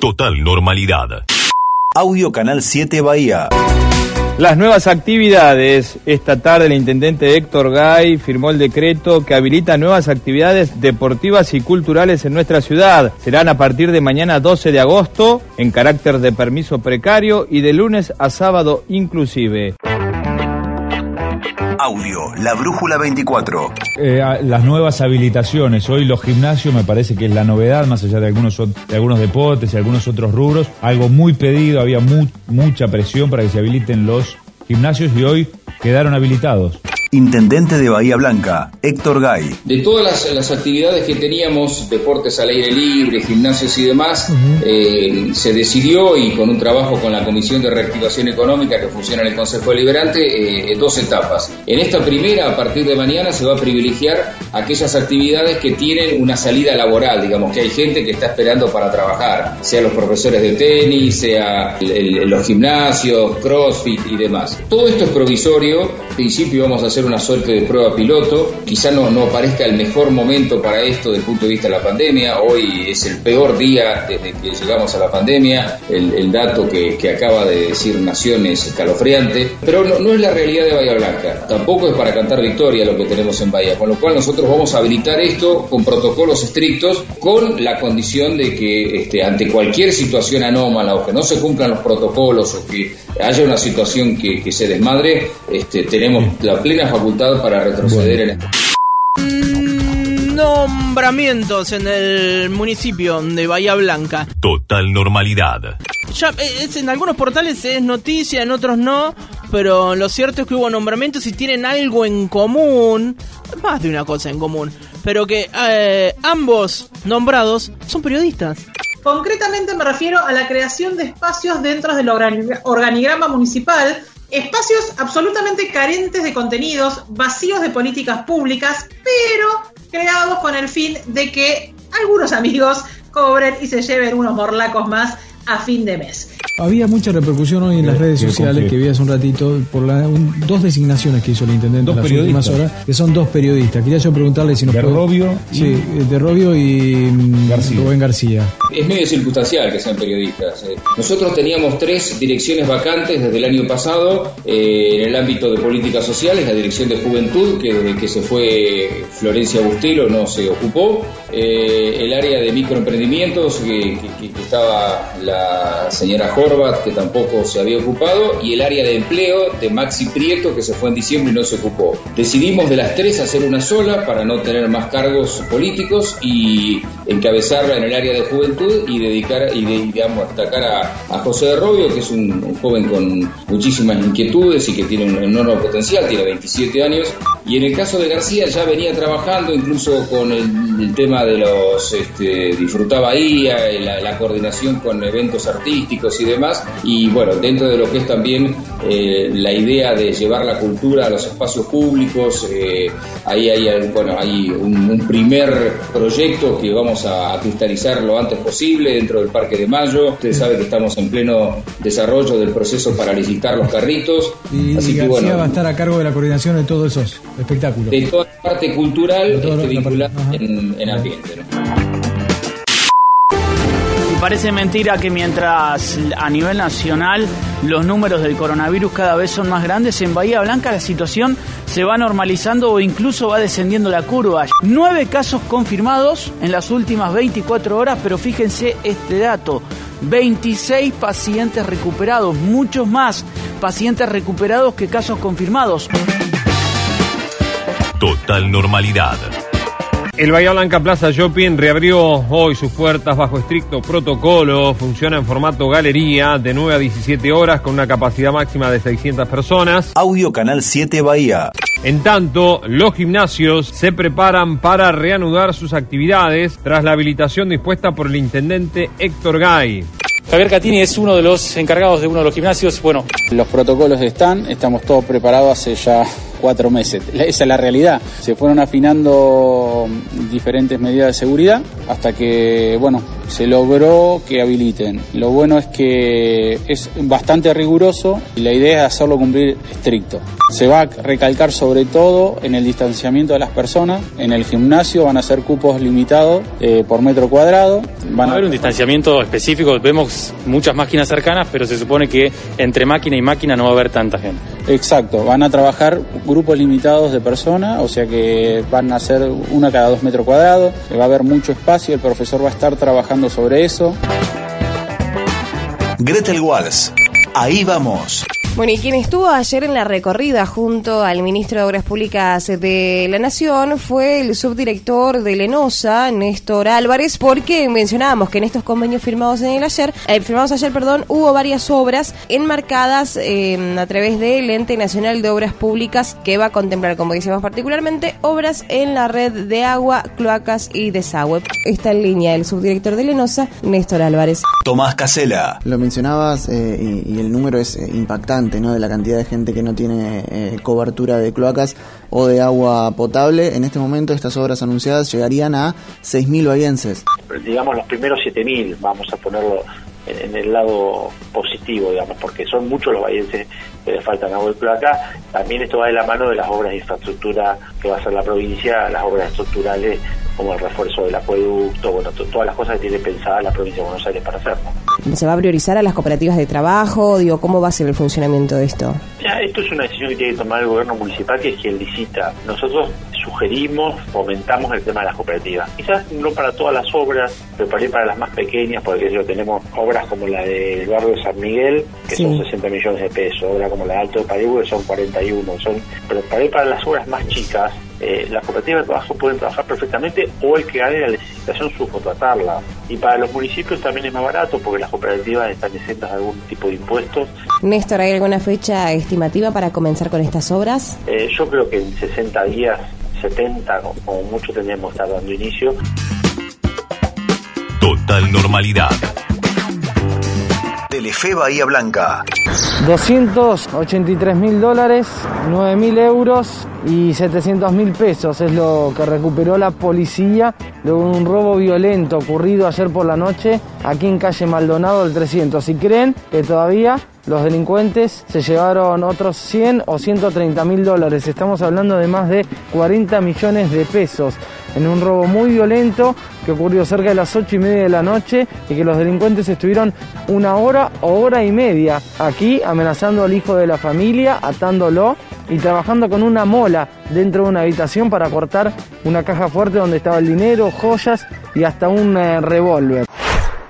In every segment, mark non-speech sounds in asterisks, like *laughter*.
Total normalidad. Audio Canal 7 Bahía. Las nuevas actividades. Esta tarde el intendente Héctor Gay firmó el decreto que habilita nuevas actividades deportivas y culturales en nuestra ciudad. Serán a partir de mañana 12 de agosto en carácter de permiso precario y de lunes a sábado inclusive. Audio, la Brújula 24. Eh, las nuevas habilitaciones. Hoy los gimnasios me parece que es la novedad, más allá de algunos, de algunos deportes y algunos otros rubros. Algo muy pedido, había mucha presión para que se habiliten los gimnasios y hoy quedaron habilitados. Intendente de Bahía Blanca, Héctor Gay. De todas las, actividades que teníamos, deportes al aire libre, gimnasios y demás, eh, se decidió, y con un trabajo con la Comisión de Reactivación Económica que funciona en el Consejo Deliberante, eh, dos etapas. En esta primera, a partir de mañana, se va a privilegiar aquellas actividades que tienen una salida laboral, digamos que hay gente que está esperando para trabajar, sea los profesores de tenis, sea los gimnasios, CrossFit y demás. Todo esto es provisorio, en principio vamos a hacer una suerte de prueba piloto. Quizá no, no parezca el mejor momento para esto desde el punto de vista de la pandemia. Hoy es el peor día desde que llegamos a la pandemia. El, dato que, acaba de decir Naciones escalofriante. Pero no, es la realidad de Bahía Blanca. Tampoco es para cantar victoria lo que tenemos en Bahía. Con lo cual nosotros vamos a habilitar esto con protocolos estrictos, con la condición de que este, ante cualquier situación anómala o que no se cumplan los protocolos o que haya una situación que, se desmadre, este, tenemos la plena facultad para retroceder en esto. Nombramientos en el municipio de Bahía Blanca. Total normalidad. Ya, eh, en algunos portales es noticia, en otros no, pero lo cierto es que hubo nombramientos y tienen algo en común, más de una cosa en común, pero que eh, ambos nombrados son periodistas. Concretamente me refiero a la creación de espacios dentro del organigrama municipal espacios absolutamente carentes de contenidos, vacíos de políticas públicas, pero creados con el fin de que algunos amigos cobren y se lleven unos morlacos más a fin de mes. Había mucha repercusión hoy en las redes sociales que vi hace un ratito por la, dos designaciones que hizo el intendente en las últimas horas, que son dos periodistas. Quería yo preguntarle si nos de Robio sí, de Robio y mm, García. Rubén García. Es medio circunstancial que sean periodistas. Eh. Nosotros teníamos tres direcciones vacantes desde el año pasado eh, en el ámbito de políticas sociales, la dirección de juventud, que desde que se fue Florencia Bustelo no se ocupó, eh, el área de microemprendimientos, que, que, que estaba la señora Jorge, que tampoco se había ocupado, y el área de empleo de Maxi Prieto, que se fue en diciembre y no se ocupó. Decidimos de las tres hacer una sola para no tener más cargos políticos y encabezarla en el área de juventud y dedicar y digamos destacar a, José de Robio, que es un, joven con muchísimas inquietudes y que tiene un enorme potencial, tiene 27 años. Y en el caso de García ya venía trabajando incluso con el, tema de los este, disfrutaba ahí, la, la coordinación con eventos artísticos y demás. Y bueno, dentro de lo que es también eh, la idea de llevar la cultura a los espacios públicos, eh, ahí hay, bueno, hay un, primer proyecto que vamos a, cristalizar lo antes posible dentro del Parque de Mayo. Usted sabe que estamos en pleno desarrollo del proceso para licitar los carritos. Y, Así que, bueno, va a estar a cargo de la coordinación de todos esos espectáculos. De toda la parte cultural este, vinculada en, en ambiente. parece mentira que mientras a nivel nacional los números del coronavirus cada vez son más grandes, en Bahía Blanca la situación se va normalizando o incluso va descendiendo la curva. Nueve casos confirmados en las últimas 24 horas, pero fíjense este dato. 26 pacientes recuperados, muchos más pacientes recuperados que casos confirmados. Total normalidad. El Bahía Blanca Plaza Shopping reabrió hoy sus puertas bajo estricto protocolo. Funciona en formato galería de 9 a 17 horas con una capacidad máxima de 600 personas. Audio Canal 7 Bahía. En tanto, los gimnasios se preparan para reanudar sus actividades tras la habilitación dispuesta por el intendente Héctor Gay. Javier Catini es uno de los encargados de uno de los gimnasios. Bueno, los protocolos están, estamos todos preparados hace ya cuatro meses. Esa es la realidad. Se fueron afinando diferentes medidas de seguridad hasta que, bueno, se logró que habiliten. Lo bueno es que es bastante riguroso y la idea es hacerlo cumplir estricto. Se va a recalcar sobre todo en el distanciamiento de las personas. En el gimnasio van a ser cupos limitados eh, por metro cuadrado. Van a haber un distanciamiento específico. Vemos muchas máquinas cercanas, pero se supone que entre máquina y máquina no va a haber tanta gente. Exacto, van a trabajar grupos limitados de personas, o sea que van a ser una cada dos metros cuadrados. Va a haber mucho espacio, el profesor va a estar trabajando sobre eso. Gretel Walls, ahí vamos. Bueno, y quien estuvo ayer en la recorrida junto al ministro de Obras Públicas de la Nación fue el subdirector de Lenosa, Néstor Álvarez, porque mencionábamos que en estos convenios firmados en el ayer, eh, firmados ayer, perdón, hubo varias obras enmarcadas eh, a través del Ente Nacional de Obras Públicas que va a contemplar, como decíamos particularmente, obras en la red de agua, cloacas y desagüe. Está en línea el subdirector de Lenosa, Néstor Álvarez. Tomás Casela. Lo mencionabas eh, y, y el número es impactante ¿no? de la cantidad de gente que no tiene eh, cobertura de cloacas o de agua potable. En este momento estas obras anunciadas llegarían a 6.000 bahienses. Digamos los primeros 7.000, vamos a ponerlo en, el lado positivo, digamos, porque son muchos los bahienses que les faltan agua y cloaca. También esto va de la mano de las obras de infraestructura que va a hacer la provincia, las obras estructurales como el refuerzo del acueducto, bueno, todas las cosas que tiene pensada la provincia de Buenos Aires para hacerlo. ¿Se va a priorizar a las cooperativas de trabajo? Digo, ¿cómo va a ser el funcionamiento de esto? Esto es una decisión que tiene que tomar el gobierno municipal, que es quien licita. Nosotros sugerimos, fomentamos el tema de las cooperativas. Quizás no para todas las obras, pero para, para las más pequeñas, porque yo tenemos obras como la del barrio de San Miguel, que son 60 millones de pesos, obras como la de Alto de París, que son 41, son, pero para, para las obras más chicas, eh, las cooperativas de trabajo pueden trabajar perfectamente o el que gane la licitación subcontratarla. Y para los municipios también es más barato porque las cooperativas están exentas de algún tipo de impuestos. Néstor, ¿hay alguna fecha estimativa para comenzar con estas obras? Eh, yo creo que en 60 días, 70 como mucho tendríamos que estar dando inicio. Total normalidad. Telefe Bahía Blanca. 283 mil dólares, 9 mil euros y 700 mil pesos es lo que recuperó la policía de un robo violento ocurrido ayer por la noche aquí en calle Maldonado del 300. Si creen que todavía los delincuentes se llevaron otros 100 o 130 mil dólares. Estamos hablando de más de 40 millones de pesos en un robo muy violento que ocurrió cerca de las 8 y media de la noche y que los delincuentes estuvieron una hora o hora y media aquí amenazando al hijo de la familia, atándolo y trabajando con una mola dentro de una habitación para cortar una caja fuerte donde estaba el dinero, joyas y hasta un eh, revólver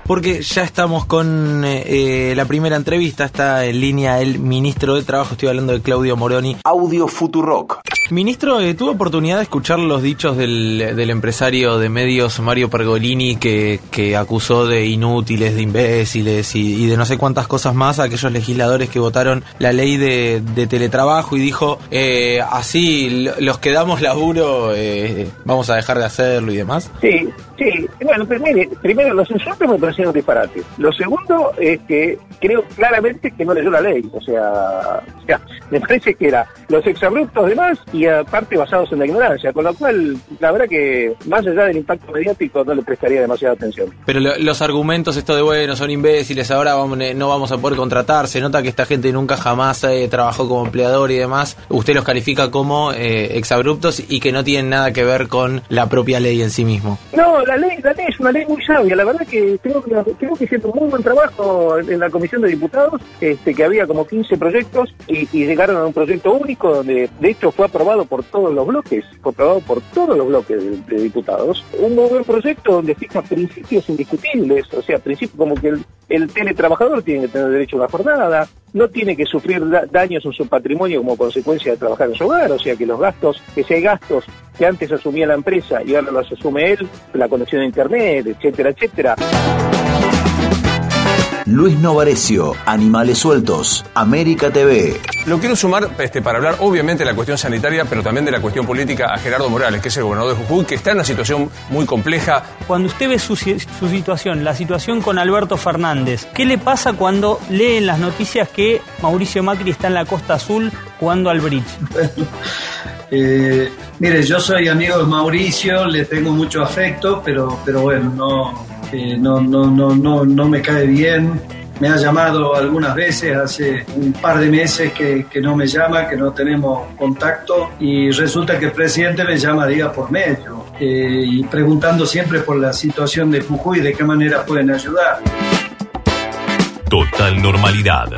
porque ya estamos con eh, eh, la primera entrevista. Está en línea el ministro de Trabajo, estoy hablando de Claudio Moroni. Audio Futurock. Ministro, eh, tuve oportunidad de escuchar los dichos del, del empresario de medios Mario Pergolini que, que, acusó de inútiles, de imbéciles y, de no sé cuántas cosas más a aquellos legisladores que votaron la ley de, teletrabajo y dijo, eh, así los que damos laburo eh, vamos a dejar de hacerlo y demás. Sí, sí. Bueno, mire, primero los insultos me parecieron disparate. Lo segundo es que creo claramente que no leyó la ley. O sea, o sea me parece que era los exabruptos de más y aparte basados en la ignorancia, con lo cual la verdad que más allá del impacto mediático no le prestaría demasiada atención. Pero lo, los argumentos esto de bueno, son imbéciles, ahora vamos, no vamos a poder contratar, se nota que esta gente nunca jamás eh, trabajó como empleador y demás, usted los califica como eh, exabruptos y que no tienen nada que ver con la propia ley en sí mismo. No, la ley, la ley es una ley muy sabia, la verdad que creo que, creo que hicieron muy buen trabajo en la comisión de diputados, este, que había como 15 proyectos y, y llegaron a un proyecto único donde de hecho fue aprobado aprobado por todos los bloques, fue por todos los bloques de, diputados, un buen proyecto donde fija principios indiscutibles, o sea, principios como que el, el teletrabajador tiene que tener derecho a una jornada, no tiene que sufrir da daños en su patrimonio como consecuencia de trabajar en su hogar, o sea que los gastos, que si hay gastos que antes asumía la empresa y ahora los asume él, la conexión a internet, etcétera, etcétera. Luis Novarecio, Animales Sueltos, América TV. Lo quiero sumar este, para hablar obviamente de la cuestión sanitaria, pero también de la cuestión política a Gerardo Morales, que es el gobernador de Jujuy, que está en una situación muy compleja. Cuando usted ve su, su situación, la situación con Alberto Fernández, ¿qué le pasa cuando lee en las noticias que Mauricio Macri está en la Costa Azul jugando al bridge? *laughs* Eh, mire, yo soy amigo de Mauricio, le tengo mucho afecto, pero, pero bueno, no, no, no, no, no, no me cae bien. Me ha llamado algunas veces, hace un par de meses que, que no me llama, que no tenemos contacto y resulta que el presidente me llama día por medio eh, y preguntando siempre por la situación de Jujuy y de qué manera pueden ayudar. Total normalidad.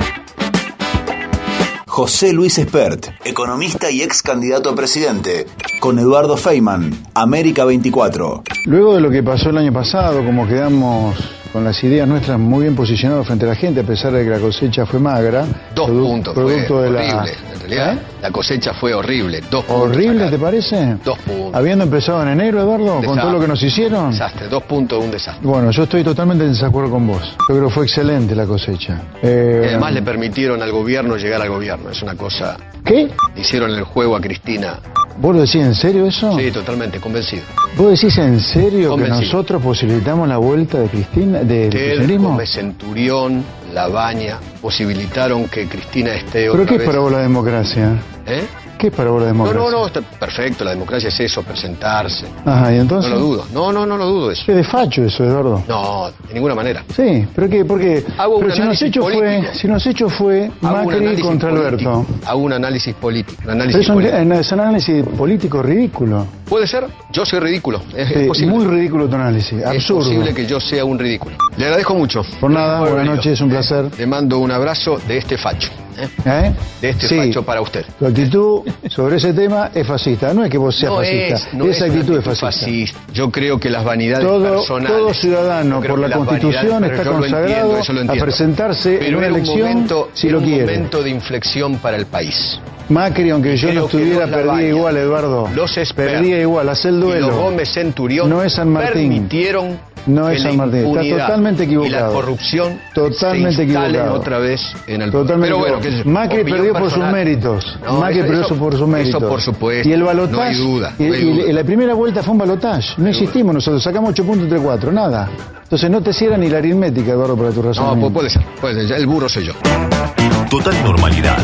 José Luis Espert, economista y ex candidato a presidente, con Eduardo Feynman, América 24. Luego de lo que pasó el año pasado, como quedamos con las ideas nuestras muy bien posicionados frente a la gente, a pesar de que la cosecha fue magra. Dos puntos, producto fue de la... horrible. En realidad, ¿Eh? la cosecha fue horrible. Dos puntos. ¿Horrible te parece? Dos puntos. Habiendo empezado en enero, Eduardo, con todo lo que nos hicieron. Desastre, dos puntos, un desastre. Bueno, yo estoy totalmente en desacuerdo con vos. Yo creo que fue excelente la cosecha. Eh, además le permitieron al gobierno llegar al gobierno. Es una cosa. ¿Qué? Hicieron el juego a Cristina. ¿Vos lo decís en serio eso? Sí, totalmente, convencido. ¿Vos decís en serio Convencido. que nosotros posibilitamos la vuelta de Cristina, del kirchnerismo? Gómez Centurión, La Baña, posibilitaron que Cristina esté ¿Pero otra qué es para vos la democracia? ¿Eh? ¿Qué es para vos la No, democracia? no, no, está perfecto. La democracia es eso, presentarse. Ajá, ¿y entonces? No lo dudo. No, no, no lo dudo eso. ¿Qué de facho eso, Eduardo? No, de ninguna manera. Sí, pero qué, porque Hago un pero si los análisis hechos fue, si los hechos fue Hago un Macri contra político. Alberto. Hago un análisis político. Un Pero es un, político. es un análisis político ridículo. ¿Puede ser? Yo soy ridículo. Es, es posible. muy ridículo tu análisis, Es absurdo. posible que yo sea un ridículo. Le agradezco mucho. Por nada, buenas haber noches, es un placer. Le mando un abrazo de este facho. ¿eh? ¿Eh? De este Sí. facho para usted. Tu actitud sobre ese tema es fascista. No es que vos seas No fascista, es, no esa es actitud es actitud fascista. Yo creo que las vanidades Todo, personales. todo ciudadano por la Constitución está consagrado entiendo, a presentarse Pero en una un elección momento, si lo un quiere. momento de inflexión para el país. Macri, aunque yo no estuviera, perdía igual, Eduardo. Los expertos Perdía igual, hace el Y duelo. los Gómez Centurión No es San Martín. permitieron No es San Martín. Está totalmente Y la equivocado. corrupción Totalmente se equivocado. otra vez en el Totalmente Pero bueno, equivocado. Macri opinión perdió por sus méritos. No, Macri eso- perdió eso- por sus méritos. Eso por supuesto. Y el No balotaje. hay duda. y, no hay y duda. la primera vuelta fue un balotaje. No existimos nosotros. Sacamos 8 puntos entre 4. Nada. Entonces no te cierra ni la aritmética, Eduardo, para tu razón. No, pu- puede ser, puede ser. El burro soy yo. Total normalidad.